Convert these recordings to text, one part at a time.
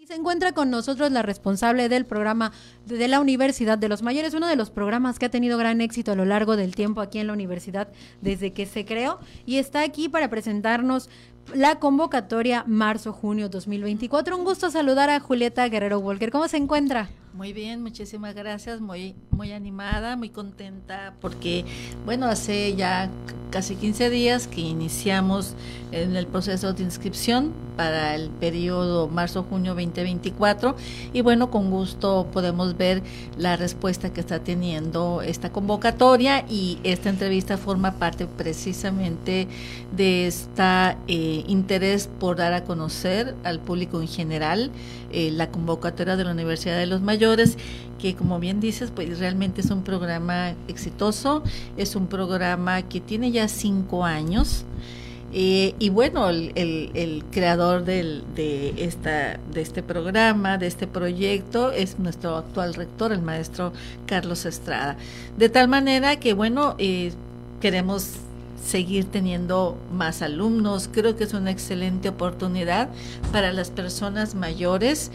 Y se encuentra con nosotros la responsable del programa de la Universidad de los Mayores, uno de los programas que ha tenido gran éxito a lo largo del tiempo aquí en la universidad desde que se creó y está aquí para presentarnos la convocatoria marzo-junio 2024. Un gusto saludar a Julieta Guerrero Walker. ¿Cómo se encuentra? Muy bien, muchísimas gracias, muy, muy animada, muy contenta porque, bueno, hace ya casi 15 días que iniciamos en el proceso de inscripción para el periodo marzo-junio 2024 y bueno, con gusto podemos ver la respuesta que está teniendo esta convocatoria y esta entrevista forma parte precisamente de este interés por dar a conocer al público en general eh, la convocatoria de la Universidad de los Mayores, que como bien dices, pues realmente es un programa exitoso, es un programa que tiene ya cinco años. Eh, y bueno, el, el, creador del, de, esta, de este programa, de este proyecto, es nuestro actual rector, el maestro Carlos Estrada. De tal manera que, bueno, eh, queremos seguir teniendo más alumnos. Creo que es una excelente oportunidad para las personas mayores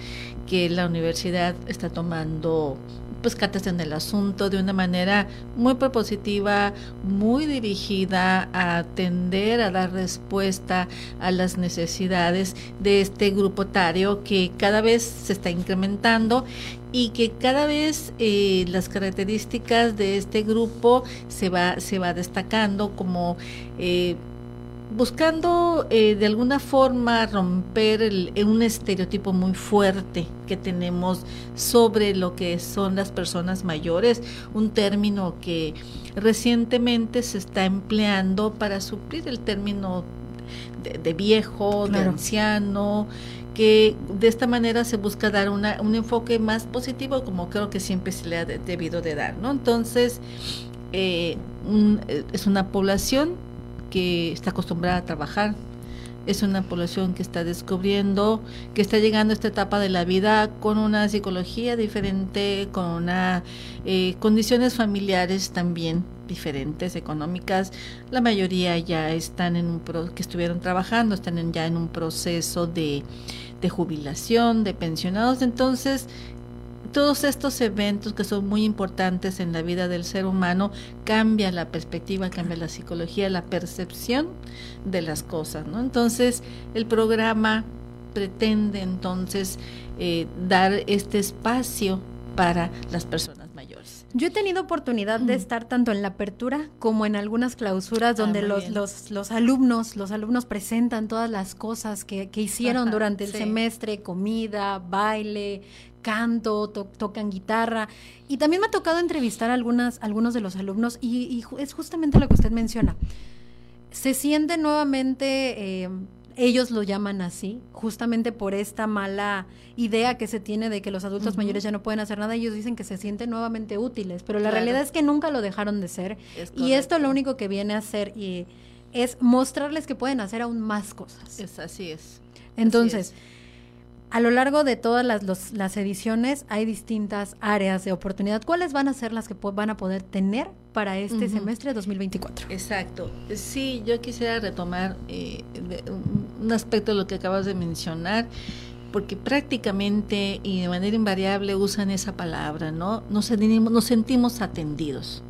que la universidad está tomando pues cartas en el asunto de una manera muy propositiva, muy dirigida a atender, a dar respuesta a las necesidades de este grupo etario que cada vez se está incrementando y que cada vez eh, las características de este grupo se va, se va destacando como eh, buscando eh, de alguna forma romper un estereotipo muy fuerte que tenemos sobre lo que son las personas mayores, un término que recientemente se está empleando para suplir el término de, viejo, de anciano, que de esta manera se busca dar una, un enfoque más positivo como creo que siempre se le ha debido de dar, ¿no? Entonces, eh, es una población que está acostumbrada a trabajar, es una población que está descubriendo, que está llegando a esta etapa de la vida con una psicología diferente, con una, eh, condiciones familiares también diferentes, económicas. La mayoría ya están en un pro, que estuvieron trabajando, están ya en un proceso de, de jubilación, de pensionados. Entonces, todos estos eventos que son muy importantes en la vida del ser humano cambia la perspectiva, cambia la psicología, la percepción de las cosas, ¿no? Entonces, el programa pretende entonces eh, dar este espacio para las personas mayores. Yo he tenido oportunidad de estar tanto en la apertura como en algunas clausuras ah, donde los, los, los, alumnos, los alumnos presentan todas las cosas que, que hicieron durante el semestre, comida, baile, canto, tocan guitarra. Y también me ha tocado entrevistar a algunas, algunos de los alumnos y, es justamente lo que usted menciona. Se siente nuevamente, eh, ellos lo llaman así, justamente por esta mala idea que se tiene de que los adultos mayores ya no pueden hacer nada. Ellos dicen que se sienten nuevamente útiles, pero la realidad es que nunca lo dejaron de ser. Y esto lo único que viene a hacer y, es mostrarles que pueden hacer aún más cosas. Es así es. Entonces, a lo largo de todas las, ediciones hay distintas áreas de oportunidad. ¿Cuáles van a ser las que van a poder tener para este semestre 2024? Exacto. Sí, yo quisiera retomar eh, un aspecto de lo que acabas de mencionar porque prácticamente y de manera invariable usan esa palabra, ¿no? Nos sentimos, nos sentimos atendidos.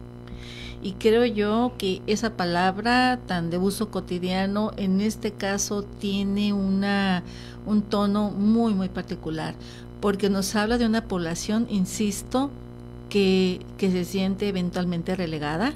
Y creo yo que esa palabra tan de uso cotidiano en este caso tiene una, un tono muy, muy particular, porque nos habla de una población, insisto, que, que se siente eventualmente relegada,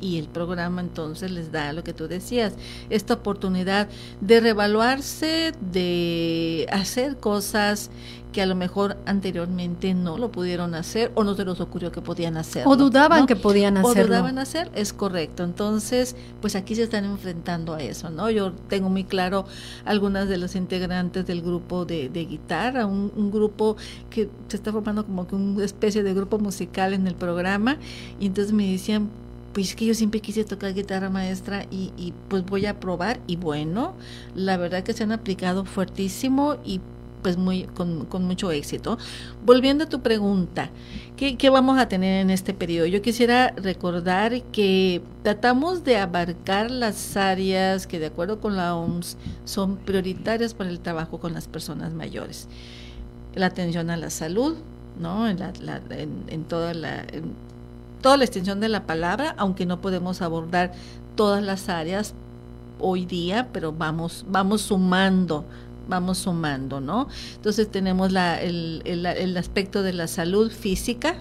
y el programa entonces les da lo que tú decías, esta oportunidad de revaluarse, de hacer cosas que a lo mejor anteriormente no lo pudieron hacer o no se les ocurrió que podían hacer. O dudaban que podían hacerlo. O dudaban hacer, es correcto. Entonces, pues aquí se están enfrentando a eso, ¿no? Yo tengo muy claro algunas de los integrantes del grupo de, guitarra, un, un, grupo que se está formando como que una especie de grupo musical en el programa, y entonces me decían, pues que yo siempre quise tocar guitarra maestra y, pues voy a probar y bueno, la verdad que se han aplicado fuertísimo y pues muy con, con mucho éxito. Volviendo a tu pregunta, ¿qué, ¿qué, vamos a tener en este periodo? Yo quisiera recordar que tratamos de abarcar las áreas que de acuerdo con la OMS son prioritarias para el trabajo con las personas mayores. la atención a la salud, ¿no? En, en, toda la toda la extensión de la palabra, aunque no podemos abordar todas las áreas hoy día, pero vamos vamos sumando vamos sumando, ¿no? Entonces tenemos la, el, el, aspecto de la salud física,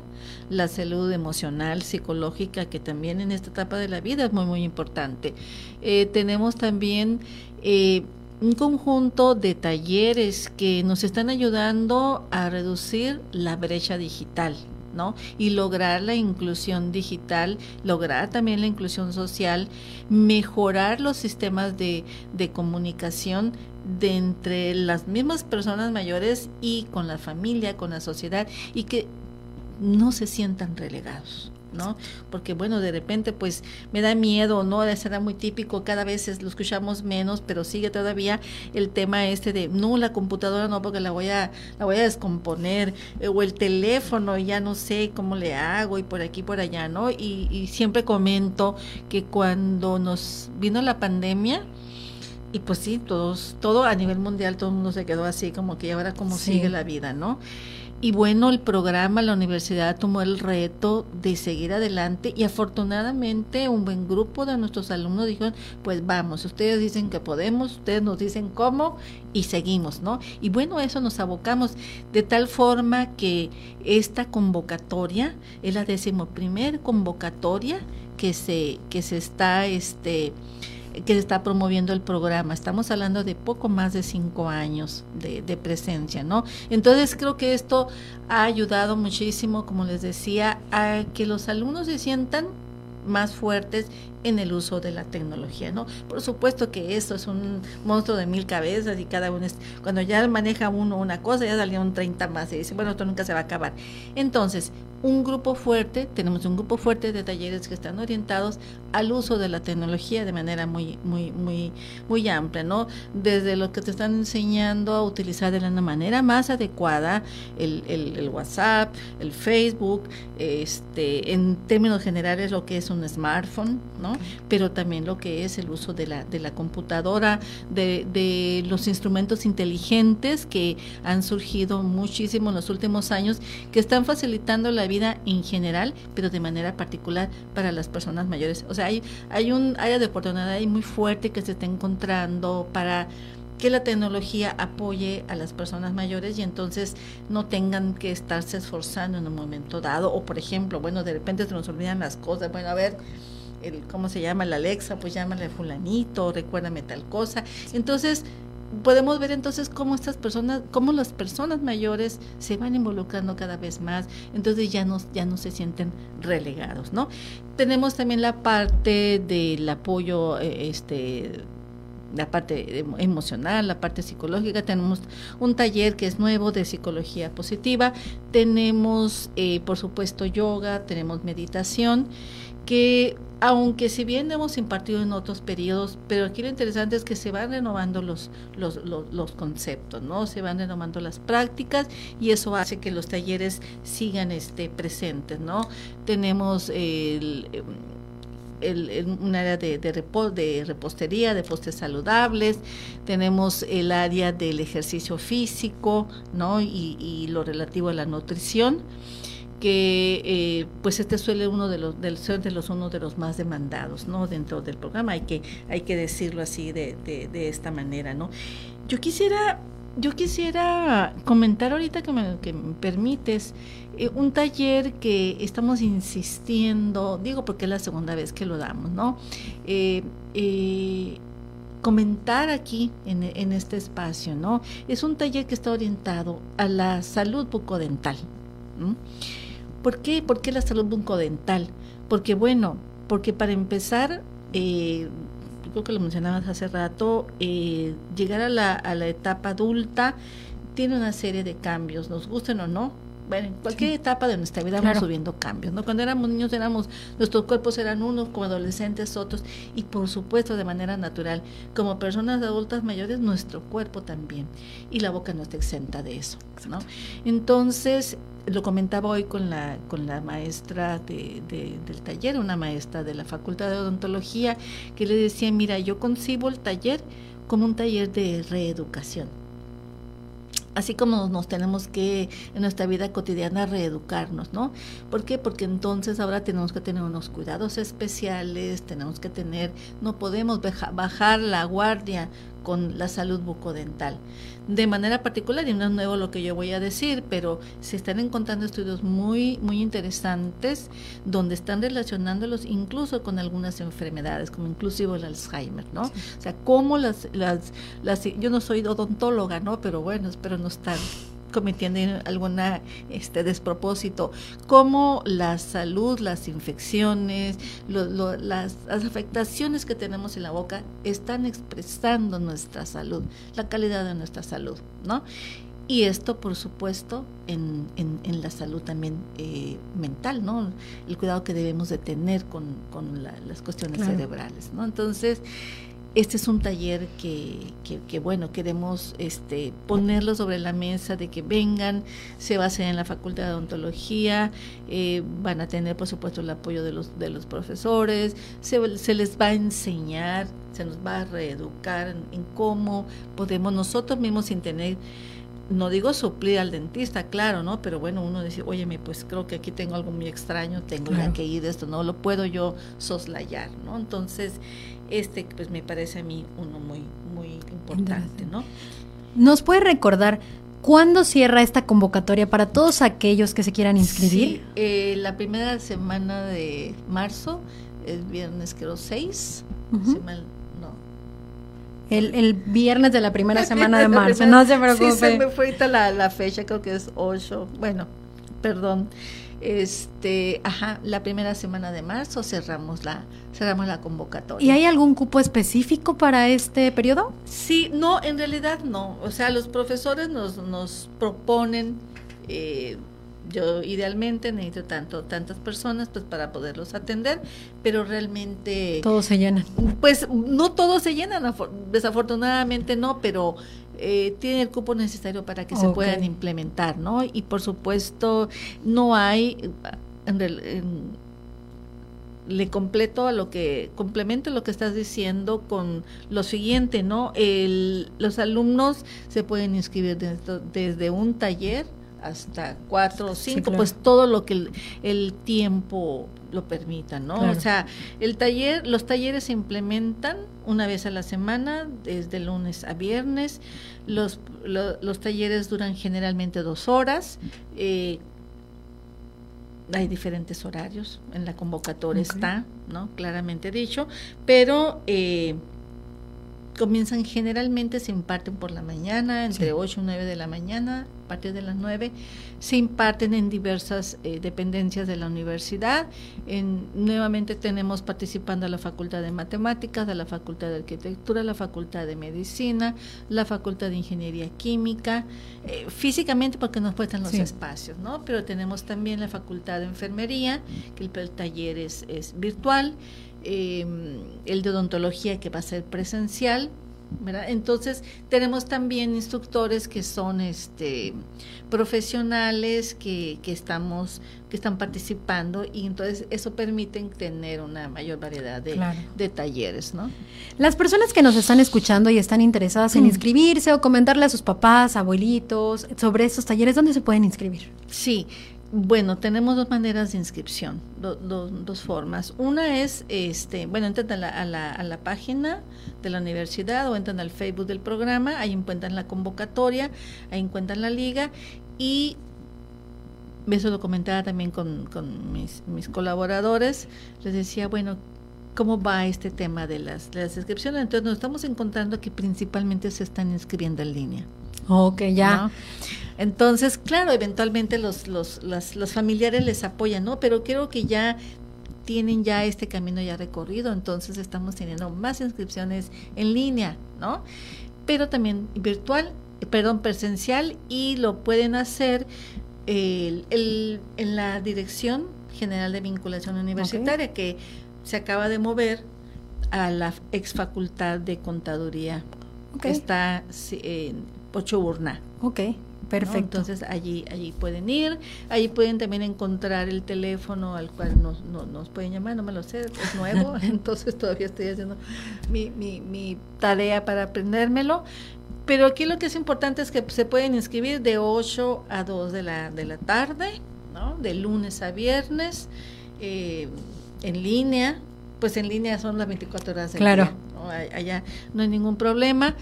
la salud emocional, psicológica, que también en esta etapa de la vida es muy, muy importante. Eh, tenemos también eh, un conjunto de talleres que nos están ayudando a reducir la brecha digital, ¿no? Y lograr la inclusión digital, lograr también la inclusión social, mejorar los sistemas de, de comunicación de entre las mismas personas mayores y con la familia, con la sociedad, y que no se sientan relegados. ¿No? Porque bueno, de repente pues me da miedo, ¿no? Será muy típico, cada vez lo escuchamos menos, pero sigue todavía el tema este de no la computadora no porque la voy a la voy a descomponer eh, o el teléfono ya no sé cómo le hago y por aquí por allá, ¿no? Y, y siempre comento que cuando nos vino la pandemia y pues sí, todos, todo a nivel mundial, todo el mundo se quedó así, como que ahora cómo sigue la vida, ¿no? Y bueno, el programa, la universidad tomó el reto de seguir adelante y afortunadamente un buen grupo de nuestros alumnos dijeron, pues vamos, ustedes dicen que podemos, ustedes nos dicen cómo y seguimos, ¿no? Y bueno, eso nos abocamos de tal forma que esta convocatoria es la decimoprimer convocatoria que se, que se está, este, que está promoviendo el programa. Estamos hablando de poco más de cinco años de, de, presencia, ¿no? Entonces creo que esto ha ayudado muchísimo, como les decía, a que los alumnos se sientan más fuertes en el uso de la tecnología, ¿no? Por supuesto que esto es un monstruo de mil cabezas y cada uno es, cuando ya maneja uno una cosa, ya salieron 30 más y dice, bueno, esto nunca se va a acabar. Entonces, un grupo fuerte, tenemos un grupo fuerte de talleres que están orientados al uso de la tecnología de manera muy, muy, muy, muy amplia, ¿no? Desde lo que te están enseñando a utilizar de la manera más adecuada el, el, WhatsApp, el Facebook, este, en términos generales lo que es un smartphone, ¿no? Pero también lo que es el uso de la, de la computadora, de, de los instrumentos inteligentes que han surgido muchísimo en los últimos años, que están facilitando la vida en general, pero de manera particular para las personas mayores. O sea, hay, hay un área de oportunidad ahí muy fuerte que se está encontrando para que la tecnología apoye a las personas mayores y entonces no tengan que estarse esforzando en un momento dado o por ejemplo, bueno, de repente se nos olvidan las cosas, bueno, a ver, el, ¿cómo se llama? La Alexa, pues llámale fulanito, recuérdame tal cosa. Entonces, podemos ver entonces cómo estas personas, cómo las personas mayores se van involucrando cada vez más, entonces ya no, ya no se sienten relegados, ¿no? Tenemos también la parte del apoyo, eh, este la parte emocional, la parte psicológica. Tenemos un taller que es nuevo de psicología positiva. Tenemos, eh, por supuesto, yoga, tenemos meditación que aunque si bien hemos impartido en otros periodos, pero aquí lo interesante es que se van renovando los, los, los, conceptos, ¿no? Se van renovando las prácticas y eso hace que los talleres sigan este, presentes, ¿no? Tenemos el, el, un área de, de, de repostería, de postres saludables, tenemos el área del ejercicio físico, ¿no? Y, lo relativo a la nutrición que eh, pues este suele uno de los del de los uno de los más demandados no dentro del programa hay que hay que decirlo así de, de, esta manera no yo quisiera yo quisiera comentar ahorita que me, que me permites eh, un taller que estamos insistiendo digo porque es la segunda vez que lo damos no eh, comentar aquí en, este espacio, ¿no? Es un taller que está orientado a la salud bucodental. ¿Por qué? ¿Por qué la salud bucodental? Porque bueno, porque para empezar, eh, creo que lo mencionabas hace rato, eh, llegar a la, a la etapa adulta tiene una serie de cambios, nos gusten o no, bueno, en cualquier etapa de nuestra vida vamos subiendo cambios, ¿no? Cuando éramos niños éramos, nuestros cuerpos eran unos, como adolescentes otros, y por supuesto de manera natural, como personas adultas mayores, nuestro cuerpo también, y la boca no está exenta de eso, ¿no? Entonces, lo comentaba hoy con la, con la maestra de, del taller, una maestra de la Facultad de Odontología, que le decía, mira, yo concibo el taller como un taller de reeducación así como nos tenemos que en nuestra vida cotidiana reeducarnos, ¿no? ¿Por qué? Porque entonces ahora tenemos que tener unos cuidados especiales, tenemos que tener, no podemos bajar la guardia con la salud bucodental. De manera particular, y no es nuevo lo que yo voy a decir, pero se están encontrando estudios muy, muy interesantes donde están relacionándolos incluso con algunas enfermedades, como inclusive el Alzheimer, ¿no? O sea, cómo las, las, las, yo no soy odontóloga, ¿no? Pero bueno, espero no estar cometiendo alguna este despropósito, como la salud, las infecciones, las, afectaciones que tenemos en la boca están expresando nuestra salud, la calidad de nuestra salud, ¿no? Y esto, por supuesto, en, en, la salud también eh, mental, ¿no? El cuidado que debemos de tener con, con las cuestiones cerebrales, ¿no? Entonces, este es un taller que, que, bueno, queremos este, ponerlo sobre la mesa, de que vengan, se va a hacer en la Facultad de Odontología, eh, van a tener por supuesto el apoyo de los, de los profesores, se, les va a enseñar, se nos va a reeducar en, cómo podemos nosotros mismos sin tener no digo suplir al dentista, claro, ¿no? Pero bueno, uno dice, oye, pues creo que aquí tengo algo muy extraño, tengo que ir de esto, no lo puedo yo soslayar, ¿no? Entonces, este pues me parece a mí uno muy, muy importante, ¿no? ¿Nos puede recordar cuándo cierra esta convocatoria para todos aquellos que se quieran inscribir? Sí, eh, la primera semana de marzo, el viernes creo 6, no. El, el, viernes de la primera semana de marzo, no se preocupe. Sí, se me fue la, la fecha, creo que es 8, bueno, perdón. Este, ajá, la primera semana de marzo cerramos la cerramos la convocatoria. ¿Y hay algún cupo específico para este periodo? Sí, no, en realidad no. O sea, los profesores nos, nos proponen eh, yo idealmente necesito tanto tantas personas pues para poderlos atender pero realmente todos se llenan pues no todos se llenan desafortunadamente no pero eh, tienen el cupo necesario para que se puedan implementar, ¿no? Y por supuesto no hay, le completo a lo que, complemento lo que estás diciendo con lo siguiente, ¿no? El, los alumnos se pueden inscribir desde, un taller hasta cuatro o cinco, pues todo lo que el, tiempo lo permita, ¿no? O sea, el taller, los talleres se implementan una vez a la semana, desde lunes a viernes. Los, los talleres duran generalmente dos horas. Eh, hay diferentes horarios, en la convocatoria está, ¿no? Claramente dicho, pero eh, comienzan generalmente, se imparten por la mañana, entre 8 y 9 de la mañana, a partir de las 9, se imparten en diversas eh, dependencias de la universidad. En, nuevamente tenemos participando a la Facultad de Matemáticas, a la Facultad de Arquitectura, la Facultad de Medicina, la Facultad de Ingeniería Química, eh, físicamente porque nos puestan los espacios, ¿no? Pero tenemos también la Facultad de Enfermería, que el, el taller es, es virtual eh, el de odontología que va a ser presencial, ¿verdad? Entonces tenemos también instructores que son este profesionales que, que estamos que están participando y entonces eso permite tener una mayor variedad de, de, talleres, ¿no? Las personas que nos están escuchando y están interesadas en mm. inscribirse o comentarle a sus papás, abuelitos sobre estos talleres, ¿dónde se pueden inscribir? Sí, bueno, tenemos dos maneras de inscripción, dos formas. Una es, este, bueno, entran a la, a, la, a la, página de la universidad o entran al Facebook del programa, ahí encuentran la convocatoria, ahí encuentran la liga y eso lo comentaba también con, con mis, mis, colaboradores, les decía, bueno, ¿cómo va este tema de las, de las inscripciones? Entonces nos estamos encontrando que principalmente se están inscribiendo en línea. Ok, ya. Entonces, claro, eventualmente los, los, los familiares les apoyan, ¿no? Pero creo que ya tienen ya este camino ya recorrido, entonces estamos teniendo más inscripciones en línea, ¿no? Pero también virtual, perdón, presencial y lo pueden hacer el, en la Dirección General de Vinculación Universitaria que se acaba de mover a la ex facultad de contaduría que está en Pochoburna. Ok, perfecto. Entonces allí, allí pueden ir, allí pueden también encontrar el teléfono al cual nos, nos pueden llamar, no me lo sé, es nuevo, entonces todavía estoy haciendo mi, mi, mi tarea para aprendérmelo, pero aquí lo que es importante es que se pueden inscribir de 8 a 2 de la, de la tarde, ¿no? De lunes a viernes, eh, en línea, pues en línea son las 24 horas del claro. día. ¿no? Allá no hay ningún problema.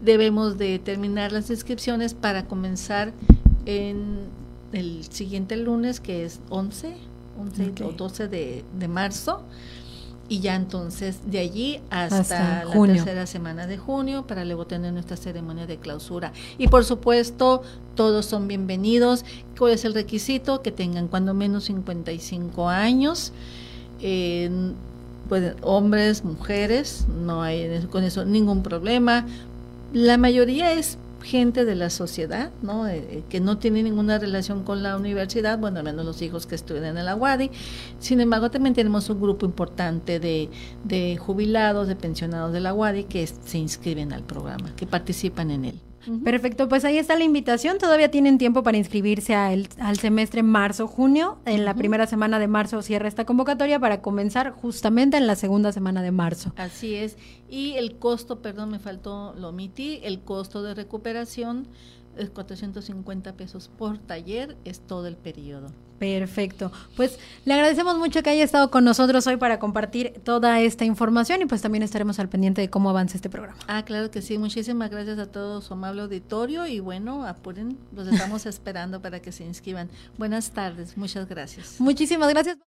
Debemos de terminar las inscripciones para comenzar en el siguiente lunes, que es 11, 11 okay. o 12 de, de marzo y ya entonces de allí hasta, hasta la junio. tercera semana de junio para luego tener nuestra ceremonia de clausura. Y por supuesto, todos son bienvenidos. ¿Cuál es el requisito? Que tengan cuando menos 55 años. Eh, pues, hombres, mujeres, no hay con eso ningún problema. La mayoría es gente de la sociedad, ¿no? Eh, que no tiene ninguna relación con la universidad, bueno, menos los hijos que estudian en la UADI. Sin embargo, también tenemos un grupo importante de, de jubilados, de pensionados de la UADI que se inscriben al programa, que participan en él. Perfecto, pues ahí está la invitación. Todavía tienen tiempo para inscribirse al, al semestre marzo-junio. En la uh -huh. primera semana de marzo cierra esta convocatoria para comenzar justamente en la segunda semana de marzo. Así es. Y el costo, perdón, me faltó, lo omití, el costo de recuperación es 450 pesos por taller, es todo el periodo. Perfecto. Pues le agradecemos mucho que haya estado con nosotros hoy para compartir toda esta información y pues también estaremos al pendiente de cómo avanza este programa. Ah, claro que sí. Muchísimas gracias a todo su amable auditorio y bueno, apuren, los estamos esperando para que se inscriban. Buenas tardes, muchas gracias. Muchísimas gracias.